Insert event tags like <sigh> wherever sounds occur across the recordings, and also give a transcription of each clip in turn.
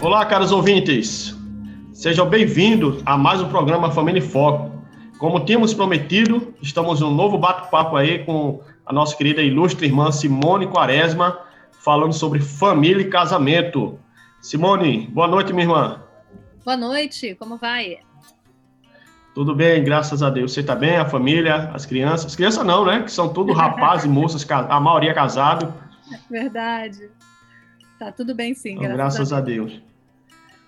Olá, caros ouvintes. Sejam bem-vindos a mais um programa Família em Foco. Como tínhamos prometido, estamos num novo bate-papo aí com a nossa querida e ilustre irmã Simone Quaresma, falando sobre família e casamento. Simone, boa noite, minha irmã. Boa noite, como vai? Tudo bem, graças a Deus. Você está bem, a família, as crianças? As crianças não, né? Que são tudo rapazes e moças, a maioria casado. Verdade. Tá tudo bem sim, então, graças, graças a Deus. A Deus.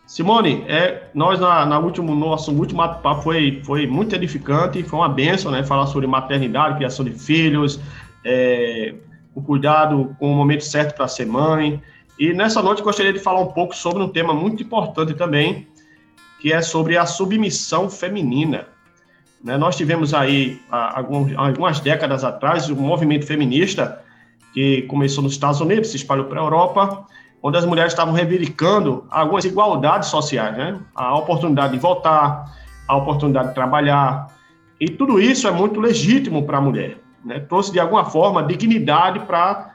Simone, é, nós na, na último, nosso último papo foi, foi muito edificante, foi uma benção, né? Falar sobre maternidade, criação de filhos, é, o cuidado com o momento certo para ser mãe. E nessa noite gostaria de falar um pouco sobre um tema muito importante também, que é sobre a submissão feminina. Né? Nós tivemos aí, há algumas décadas atrás, um movimento feminista que começou nos Estados Unidos, se espalhou para a Europa, onde as mulheres estavam reivindicando algumas igualdades sociais, né? A oportunidade de votar, a oportunidade de trabalhar, e tudo isso é muito legítimo para a mulher, né? Trouxe de alguma forma dignidade para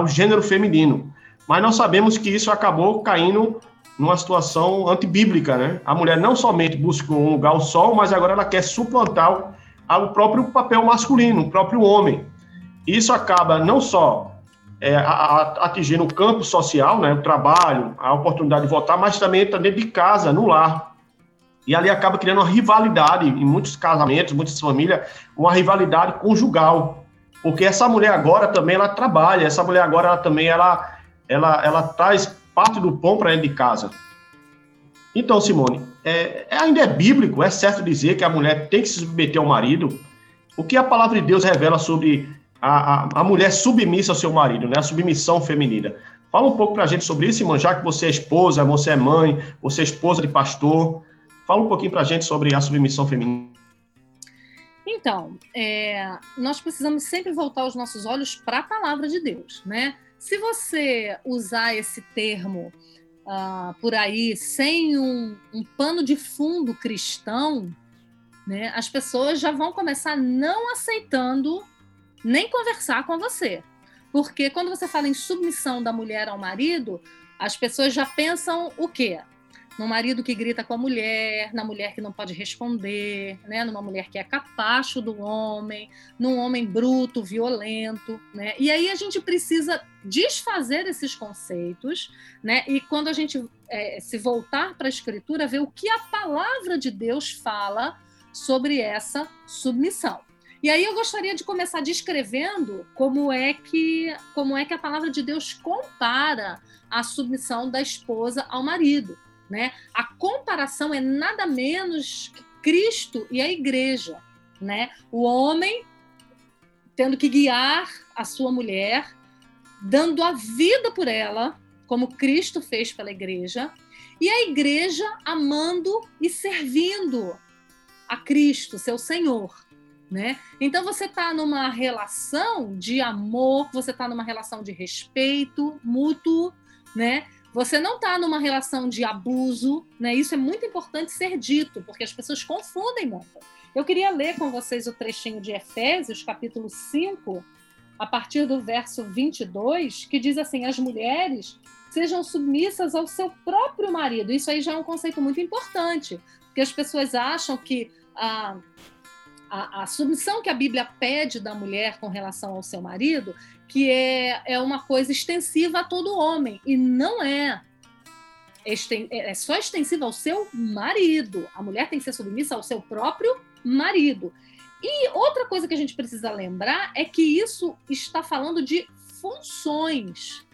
o gênero feminino. Mas nós sabemos que isso acabou caindo numa situação antibíblica, né? A mulher não somente busca um lugar ao sol, mas agora ela quer suplantar o próprio papel masculino, o próprio homem. Isso acaba não só é, a, a, atingindo o campo social, né, o trabalho, a oportunidade de votar, mas também está dentro de casa, no lar. E ali acaba criando uma rivalidade, em muitos casamentos, muitas famílias, uma rivalidade conjugal. Porque essa mulher agora também ela trabalha, essa mulher agora ela também ela, ela, ela traz parte do pão para dentro de casa. Então, Simone, é, é, ainda é bíblico, é certo dizer que a mulher tem que se submeter ao marido. O que a palavra de Deus revela sobre a, a, mulher submissa ao seu marido, né? A submissão feminina. Fala um pouco para a gente sobre isso, irmã, já que você é esposa, você é mãe, você é esposa de pastor. Fala um pouquinho para a gente sobre a submissão feminina. Então, é, nós precisamos sempre voltar os nossos olhos para a palavra de Deus, né? Se você usar esse termo uh, por aí sem um, um, pano de fundo cristão, né, as pessoas já vão começar não aceitando nem conversar com você. Porque quando você fala em submissão da mulher ao marido, as pessoas já pensam o quê? No marido que grita com a mulher, na mulher que não pode responder, né? numa mulher que é capacho do homem, num homem bruto, violento. Né? E aí a gente precisa desfazer esses conceitos, né? e quando a gente é, se voltar para a Escritura, ver o que a palavra de Deus fala sobre essa submissão. E aí eu gostaria de começar descrevendo como é que como é que a palavra de Deus compara a submissão da esposa ao marido, né? A comparação é nada menos que Cristo e a igreja, né? O homem tendo que guiar a sua mulher, dando a vida por ela, como Cristo fez pela igreja, e a igreja amando e servindo a Cristo, seu Senhor né? Então você está numa relação de amor, você está numa relação de respeito mútuo, né? Você não está numa relação de abuso, né? Isso é muito importante ser dito, porque as pessoas confundem muito. Eu queria ler com vocês o trechinho de Efésios, capítulo 5, a partir do verso 22, que diz assim: As mulheres sejam submissas ao seu próprio marido. Isso aí já é um conceito muito importante, porque as pessoas acham que ah, a, a, submissão que a Bíblia pede da mulher com relação ao seu marido, que é, é uma coisa extensiva a todo homem, e não é. É, é só extensiva ao seu marido. A mulher tem que ser submissa ao seu próprio marido. E outra coisa que a gente precisa lembrar é que isso está falando de funções,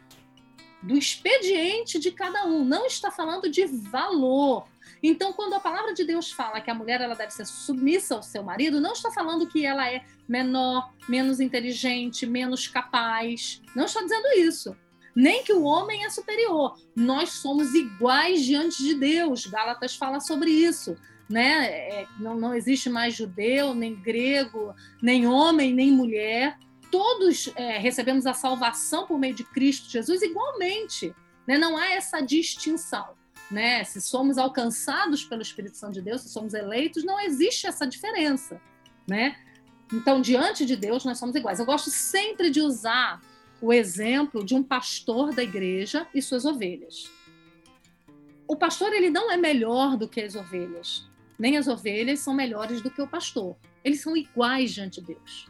do expediente de cada um, não está falando de valor. Então, quando a palavra de Deus fala que a mulher ela deve ser submissa ao seu marido, não está falando que ela é menor, menos inteligente, menos capaz. Não está dizendo isso. Nem que o homem é superior. Nós somos iguais diante de Deus. Gálatas fala sobre isso. Né? É, não, não existe mais judeu, nem grego, nem homem, nem mulher. Todos é, recebemos a salvação por meio de Cristo Jesus igualmente. Né? Não há essa distinção né? Se somos alcançados pelo Espírito Santo de Deus, se somos eleitos, não existe essa diferença, né? Então, diante de Deus, nós somos iguais. Eu gosto sempre de usar o exemplo de um pastor da igreja e suas ovelhas. O pastor ele não é melhor do que as ovelhas, nem as ovelhas são melhores do que o pastor. Eles são iguais diante de Deus.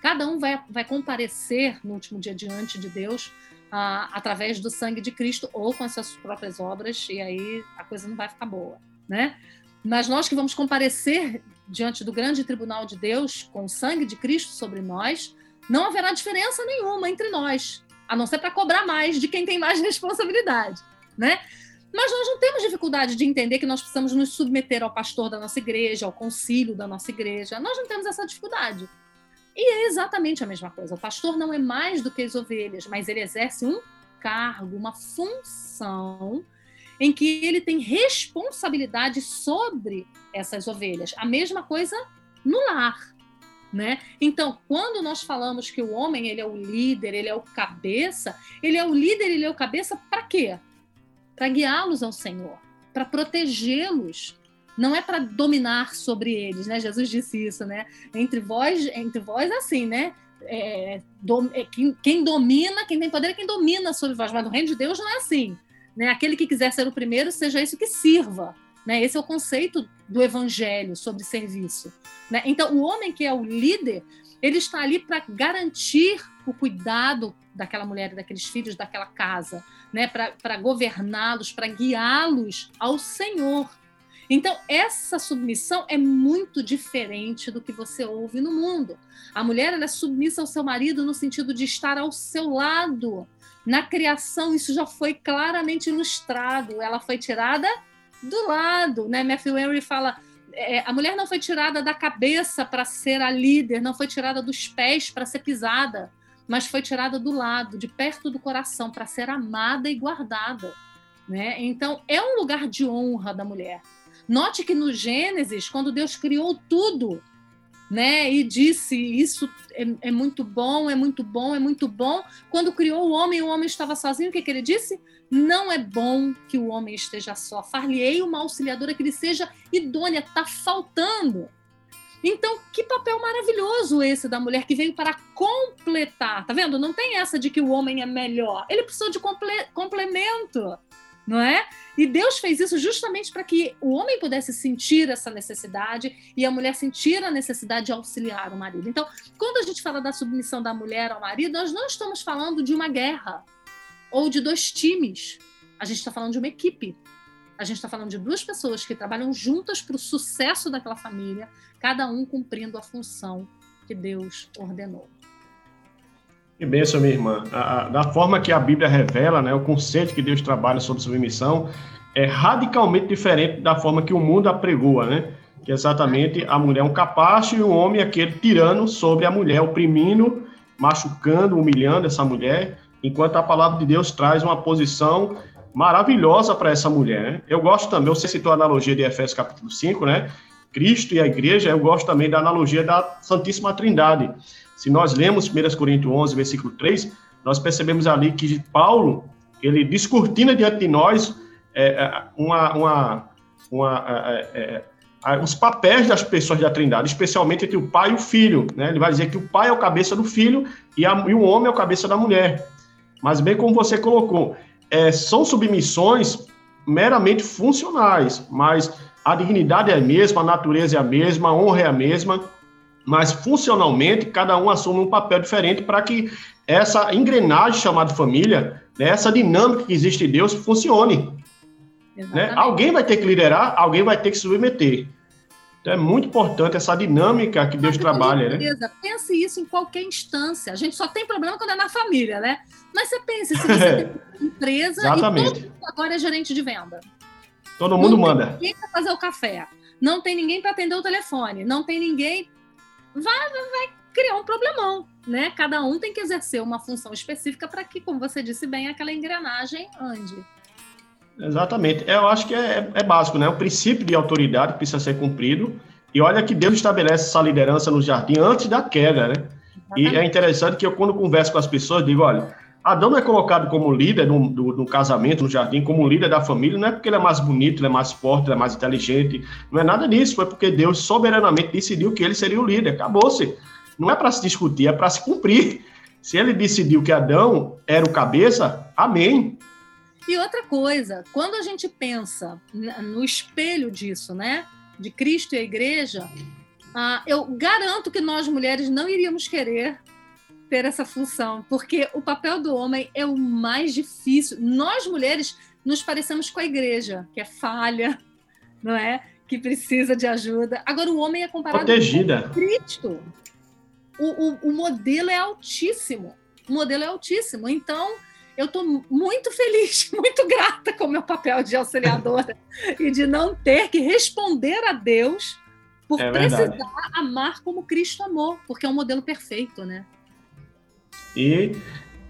Cada um vai, vai comparecer no último dia diante de Deus ah, através do sangue de Cristo ou com as suas próprias obras, e aí a coisa não vai ficar boa, né? Mas nós que vamos comparecer diante do grande tribunal de Deus com o sangue de Cristo sobre nós, não haverá diferença nenhuma entre nós, a não ser para cobrar mais de quem tem mais <laughs> responsabilidade, né? Mas nós não temos dificuldade de entender que nós precisamos nos submeter ao pastor da nossa igreja, ao concílio da nossa igreja. Nós não temos essa dificuldade. E é exatamente a mesma coisa. O pastor não é mais do que as ovelhas, mas ele exerce um cargo, uma função em que ele tem responsabilidade sobre essas ovelhas. A mesma coisa no lar, né? Então, quando nós falamos que o homem ele é o líder, ele é o cabeça, ele é o líder, ele é o cabeça para quê? Para guiá-los ao Senhor, para protegê-los, não é para dominar sobre eles, né? Jesus disse isso, né? Entre vós, entre vós assim, né? É, é, quem, quem, domina, quem tem poder é quem domina sobre vós, mas no reino de Deus não é assim. Né? Aquele que quiser ser o primeiro, seja isso que sirva. Né? Esse é o conceito do evangelho sobre serviço. Né? Então, o homem que é o líder, ele está ali para garantir o cuidado daquela mulher daqueles filhos daquela casa, né? para governá-los, para guiá-los ao Senhor. Então, essa submissão é muito diferente do que você ouve no mundo. A mulher é submissa ao seu marido no sentido de estar ao seu lado. Na criação, isso já foi claramente ilustrado. Ela foi tirada do lado. Né? Matthew Henry fala: é, a mulher não foi tirada da cabeça para ser a líder, não foi tirada dos pés para ser pisada, mas foi tirada do lado, de perto do coração, para ser amada e guardada. Né? Então, é um lugar de honra da mulher. Note que no Gênesis, quando Deus criou tudo, né, e disse isso é, é, muito bom, é muito bom, é muito bom. Quando criou o homem, o homem estava sozinho. O que, que ele disse? Não é bom que o homem esteja só. Far-lhe-ei uma auxiliadora que lhe seja idônea. Está faltando. Então, que papel maravilhoso esse da mulher que veio para completar. Tá vendo? Não tem essa de que o homem é melhor. Ele precisou de comple complemento não é? E Deus fez isso justamente para que o homem pudesse sentir essa necessidade e a mulher sentir a necessidade de auxiliar o marido. Então, quando a gente fala da submissão da mulher ao marido, nós não estamos falando de uma guerra ou de dois times. A gente está falando de uma equipe. A gente está falando de duas pessoas que trabalham juntas para o sucesso daquela família, cada um cumprindo a função que Deus ordenou. Que bênção, minha irmã. A, a, da forma que a Bíblia revela, né, o conceito que Deus trabalha sobre submissão é radicalmente diferente da forma que o mundo apregoa, né? Que exatamente a mulher é um capacho e o homem é aquele tirano sobre a mulher, oprimindo, machucando, humilhando essa mulher, enquanto a palavra de Deus traz uma posição maravilhosa para essa mulher. Né? Eu gosto também, você citou a analogia de Efésios capítulo 5, né? Cristo e a igreja, eu gosto também da analogia da Santíssima Trindade. Se nós lemos 1 Coríntios 11, versículo 3, nós percebemos ali que Paulo, ele descortina diante de nós é, é uma, uma, uma é, é, os papéis das pessoas da Trindade, especialmente entre o pai e o filho. Né? Ele vai dizer que o pai é o cabeça do filho e, a, e o homem é o cabeça da mulher. Mas bem como você colocou, é, são submissões meramente funcionais, mas a dignidade é a mesma, a natureza é a mesma, a honra é a mesma, mas funcionalmente cada um assume um papel diferente para que essa engrenagem chamada família, né, essa dinâmica que existe em Deus funcione. Né? Alguém vai ter que liderar, alguém vai ter que submeter. Então é muito importante essa dinâmica que Deus trabalha, né? Pense isso em qualquer instância. A gente só tem problema quando é na família, né? Mas você pense, se você <laughs> tem uma empresa Exatamente. e todo agora é gerente de venda. Todo mundo não manda. Não tem ninguém para fazer o café. Não tem ninguém para atender o telefone. Não tem ninguém. Vai, vai criar um problemão, né? Cada um tem que exercer uma função específica para que, como você disse bem, aquela engrenagem ande. Exatamente. Eu acho que é, é básico, né? O princípio de autoridade precisa ser cumprido. E olha que Deus estabelece essa liderança no jardim antes da queda, né? Exatamente. E é interessante que eu, quando converso com as pessoas, digo: olha, Adão é colocado como líder no, do, casamento, no jardim, como líder da família, não é porque ele é mais bonito, ele é mais forte, ele é mais inteligente, não é nada disso, foi porque Deus soberanamente decidiu que ele seria o líder, acabou-se. Não é para se discutir, é para se cumprir. Se ele decidiu que Adão era o cabeça, amém. E outra coisa, quando a gente pensa no espelho disso, né, de Cristo e a igreja, ah, eu garanto que nós mulheres não iríamos querer ter essa função, porque o papel do homem é o mais difícil. Nós mulheres nos parecemos com a igreja, que é falha, <laughs> não é? Que precisa de ajuda. Agora o homem é comparado Protegida. com Cristo. O, o, o modelo é altíssimo. O modelo é altíssimo. Então, eu estou muito feliz, <laughs> muito grata com o meu papel de auxiliadora <laughs> e de não ter que responder a Deus por é precisar amar como Cristo amou, porque é um modelo perfeito, né? E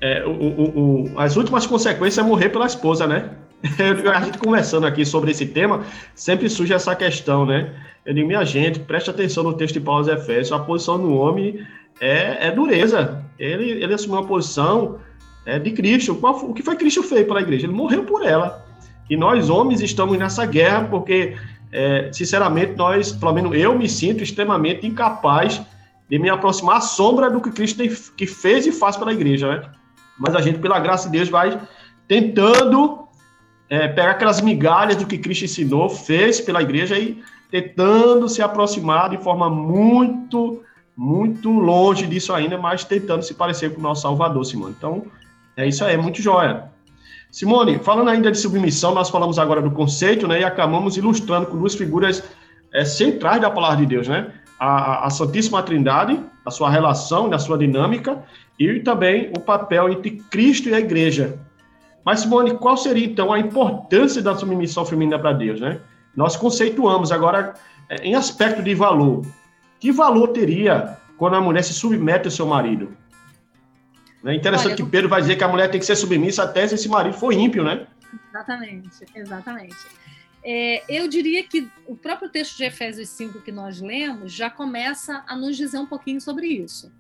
é, o, o, o, as últimas consequências é morrer pela esposa, né? <laughs> a gente conversando aqui sobre esse tema, sempre surge essa questão, né? Eu digo, minha gente, preste atenção no texto de Paulo aos Efésios, a posição do homem é, é dureza. Ele, ele assumiu uma posição é, de Cristo. Qual, o que foi Cristo fez pela igreja? Ele morreu por ela. E nós, homens, estamos nessa guerra porque, é, sinceramente, nós, pelo menos eu me sinto extremamente incapaz de me aproximar à sombra do que Cristo tem, que fez e faz pela igreja, né? Mas a gente, pela graça de Deus, vai tentando é, pegar aquelas migalhas do que Cristo ensinou, fez pela igreja e tentando se aproximar de forma muito, muito longe disso ainda, mas tentando se parecer com o nosso Salvador, Simone. Então, é isso aí, é muito jóia. Simone, falando ainda de submissão, nós falamos agora do conceito, né, e acabamos ilustrando com duas figuras é, centrais da palavra de Deus, né? A, a Santíssima Trindade, a sua relação, a sua dinâmica, e também o papel entre Cristo e a Igreja. Mas, Simone, qual seria então a importância da submissão feminina para Deus, né? Nós conceituamos agora é, em aspecto de valor. Que valor teria quando a mulher se submete ao seu marido? É interessante Olha, que Pedro vai dizer que a mulher tem que ser submissa até se esse marido for ímpio, né? Exatamente, exatamente. É, eu diria que o próprio texto de Efésios 5 que nós lemos já começa a nos dizer um pouquinho sobre isso.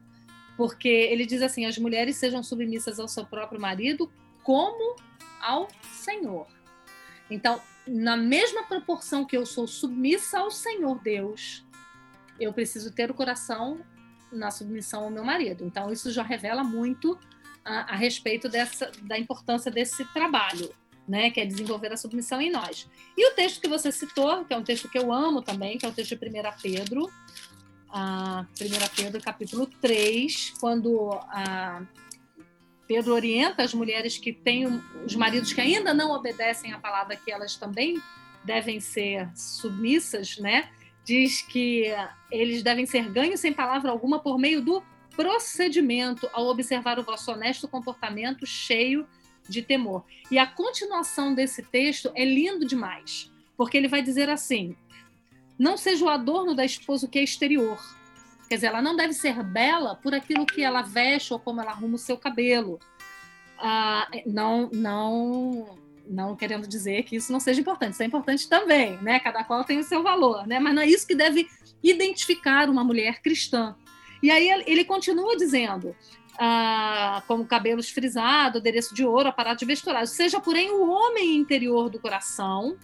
Porque ele diz assim: as mulheres sejam submissas ao seu próprio marido como ao Senhor. Então, na mesma proporção que eu sou submissa ao Senhor Deus, eu preciso ter o coração na submissão ao meu marido. Então, isso já revela muito a, a respeito dessa, da importância desse trabalho, né, que é desenvolver a submissão em nós. E o texto que você citou, que é um texto que eu amo também, que é o texto de 1 Pedro, a 1 Pedro capítulo 3, quando Pedro orienta as mulheres que têm os maridos que ainda não obedecem à palavra que elas também devem ser submissas, né? diz que eles devem ser ganhos sem palavra alguma por meio do procedimento ao observar o vosso honesto comportamento cheio de temor. E a continuação desse texto é lindo demais, porque ele vai dizer assim: não seja o adorno da esposa que é exterior. Quer dizer, ela não deve ser bela por aquilo que ela veste ou como ela arruma o seu cabelo. Ah, não, não não querendo dizer que isso não seja importante, isso é importante também, né? Cada qual tem o seu valor, né? Mas não é isso que deve identificar uma mulher cristã. E aí ele continua dizendo, ah, como cabelos frisados, adereço de ouro, aparato de vestuário, seja porém o homem interior do coração,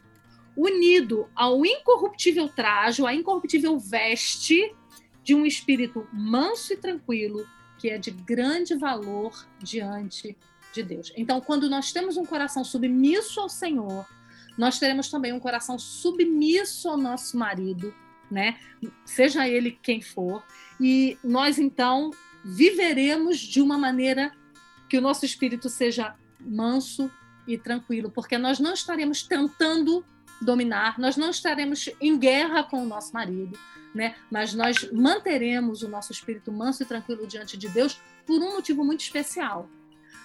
unido ao incorruptível trajo, à incorruptível veste de um espírito manso e tranquilo, que é de grande valor diante de Deus. Então, quando nós temos um coração submisso ao Senhor, nós teremos também um coração submisso ao nosso marido, né? Seja ele quem for, e nós então viveremos de uma maneira que o nosso espírito seja manso e tranquilo, porque nós não estaremos tentando dominar, nós não estaremos em guerra com o nosso marido, né? Mas nós manteremos o nosso espírito manso e tranquilo diante de Deus por um motivo muito especial,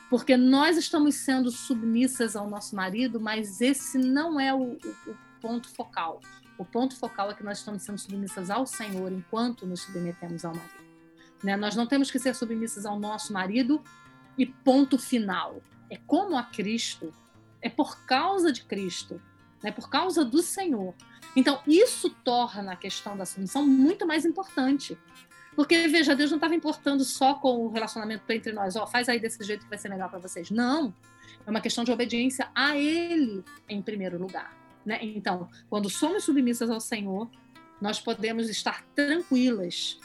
porque nós estamos sendo submissas ao nosso marido, mas esse não é o, o, ponto focal. O ponto focal é que nós estamos sendo submissas ao Senhor enquanto nos submetemos ao marido. Né? Nós não temos que ser submissas ao nosso marido e ponto final. É como a Cristo, é por causa de Cristo, é por causa do Senhor. Então, isso torna a questão da submissão muito mais importante. Porque, veja, Deus não estava importando só com o relacionamento entre nós, ó, oh, faz aí desse jeito que vai ser melhor para vocês. Não. É uma questão de obediência a Ele em primeiro lugar. Né? Então, quando somos submissas ao Senhor, nós podemos estar tranquilas,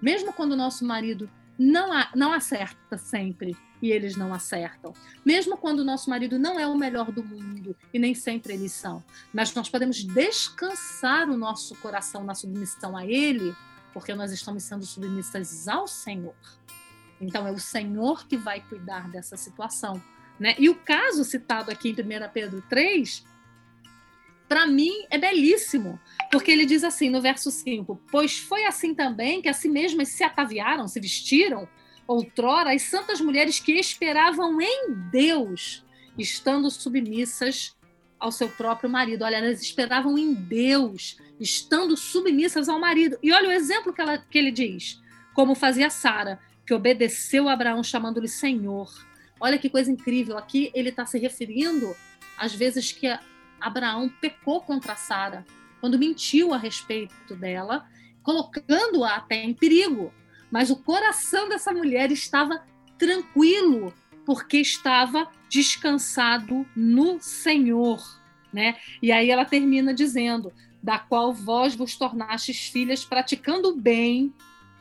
mesmo quando o nosso marido não, não acerta sempre e eles não acertam. Mesmo quando o nosso marido não é o melhor do mundo e nem sempre eles são. Mas nós podemos descansar o nosso coração na submissão a ele, porque nós estamos sendo submissas ao Senhor. Então é o Senhor que vai cuidar dessa situação. Né? E o caso citado aqui em 1 Pedro 3 para mim é belíssimo, porque ele diz assim no verso 5: Pois foi assim também que a si mesmas se ataviaram, se vestiram, outrora, as santas mulheres que esperavam em Deus, estando submissas ao seu próprio marido. Olha, elas esperavam em Deus, estando submissas ao marido. E olha o exemplo que, ela, que ele diz: como fazia Sara, que obedeceu a Abraão chamando-lhe Senhor. Olha que coisa incrível. Aqui ele está se referindo às vezes que Abraão pecou contra Sara, quando mentiu a respeito dela, colocando-a até em perigo. Mas o coração dessa mulher estava tranquilo, porque estava descansado no Senhor, né? E aí ela termina dizendo: "Da qual vós vos tornastes filhas praticando o bem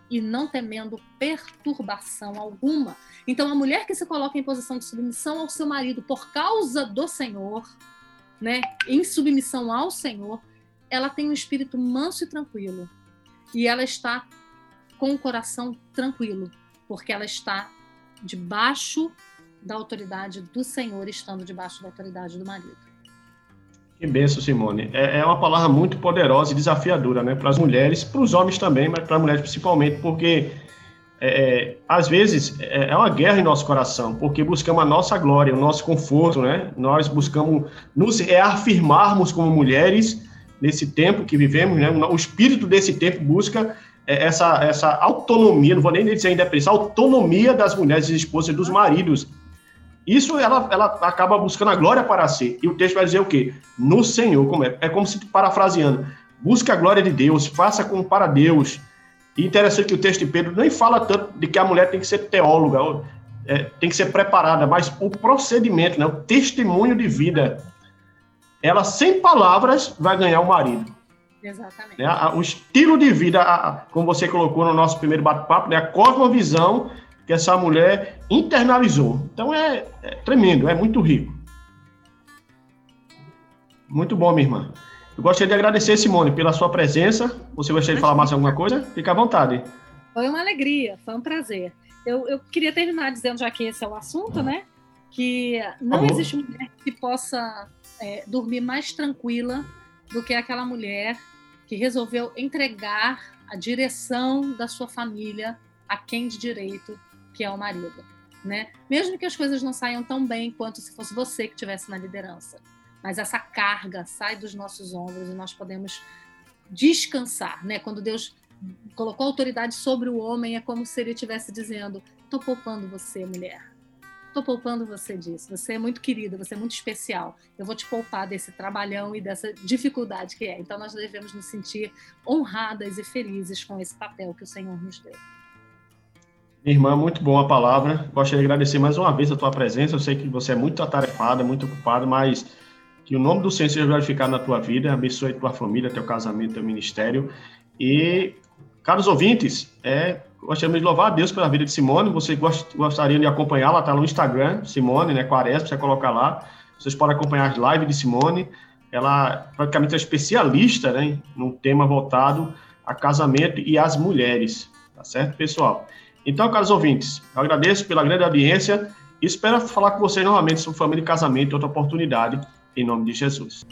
e não temendo perturbação alguma". Então a mulher que se coloca em posição de submissão ao seu marido por causa do Senhor, né, em submissão ao Senhor, ela tem um espírito manso e tranquilo. E ela está com o coração tranquilo, porque ela está debaixo da autoridade do Senhor, estando debaixo da autoridade do marido. Que benção, Simone. É, é uma palavra muito poderosa e desafiadora, né? Para as mulheres, para os homens também, mas para as mulheres principalmente, porque é, é, às vezes é, é uma guerra em nosso coração, porque buscamos a nossa glória, o nosso conforto, né? Nós buscamos nos reafirmarmos como mulheres nesse tempo que vivemos, né? O espírito desse tempo busca é, essa, essa autonomia, não vou nem dizer essa autonomia das mulheres e dos maridos. Isso ela, ela acaba buscando a glória para si. E o texto vai dizer o quê? No Senhor, como é? É como se parafraseando, busque a glória de Deus, faça como para Deus e interessante que o texto de Pedro nem fala tanto de que a mulher tem que ser teóloga, é, tem que ser preparada, mas o procedimento, né, o testemunho de vida, ela sem palavras vai ganhar o marido. Exatamente. Né, o estilo de vida, a, como você colocou no nosso primeiro bate-papo, né, a cosmovisão que essa mulher internalizou. Então é, é tremendo, é muito rico. Muito bom, minha irmã. Eu gostaria de agradecer, Simone, pela sua presença. Você gostaria de falar mais alguma coisa? Fique à vontade. Foi uma alegria, foi um prazer. Eu, eu queria terminar dizendo, já que esse é o assunto, né? Que não existe mulher que possa é, dormir mais tranquila do que aquela mulher que resolveu entregar a direção da sua família a quem de direito, que é o marido. Né? Mesmo que as coisas não saiam tão bem quanto se fosse você que estivesse na liderança mas essa carga sai dos nossos ombros e nós podemos descansar, né? Quando Deus colocou autoridade sobre o homem, é como se ele estivesse dizendo: "Estou poupando você, mulher. Estou poupando você disso. Você é muito querida, você é muito especial. Eu vou te poupar desse trabalhão e dessa dificuldade que é. Então nós devemos nos sentir honradas e felizes com esse papel que o Senhor nos deu." Irmã, muito boa a palavra. Gostaria de agradecer mais uma vez a tua presença. Eu sei que você é muito atarefada, muito ocupada, mas que o nome do Senhor seja glorificado na tua vida, abençoe tua família, teu casamento, teu ministério. E, caros ouvintes, é, gostaríamos de louvar a Deus pela vida de Simone. Você gost, gostaria de acompanhá-la, está no Instagram, Simone, né, Quaresma, você coloca lá. Vocês podem acompanhar as lives de Simone. Ela praticamente é especialista né, num tema voltado a casamento e às mulheres. Tá certo, pessoal? Então, caros ouvintes, eu agradeço pela grande audiência e espero falar com vocês novamente sobre família e casamento em outra oportunidade em nome de Jesus.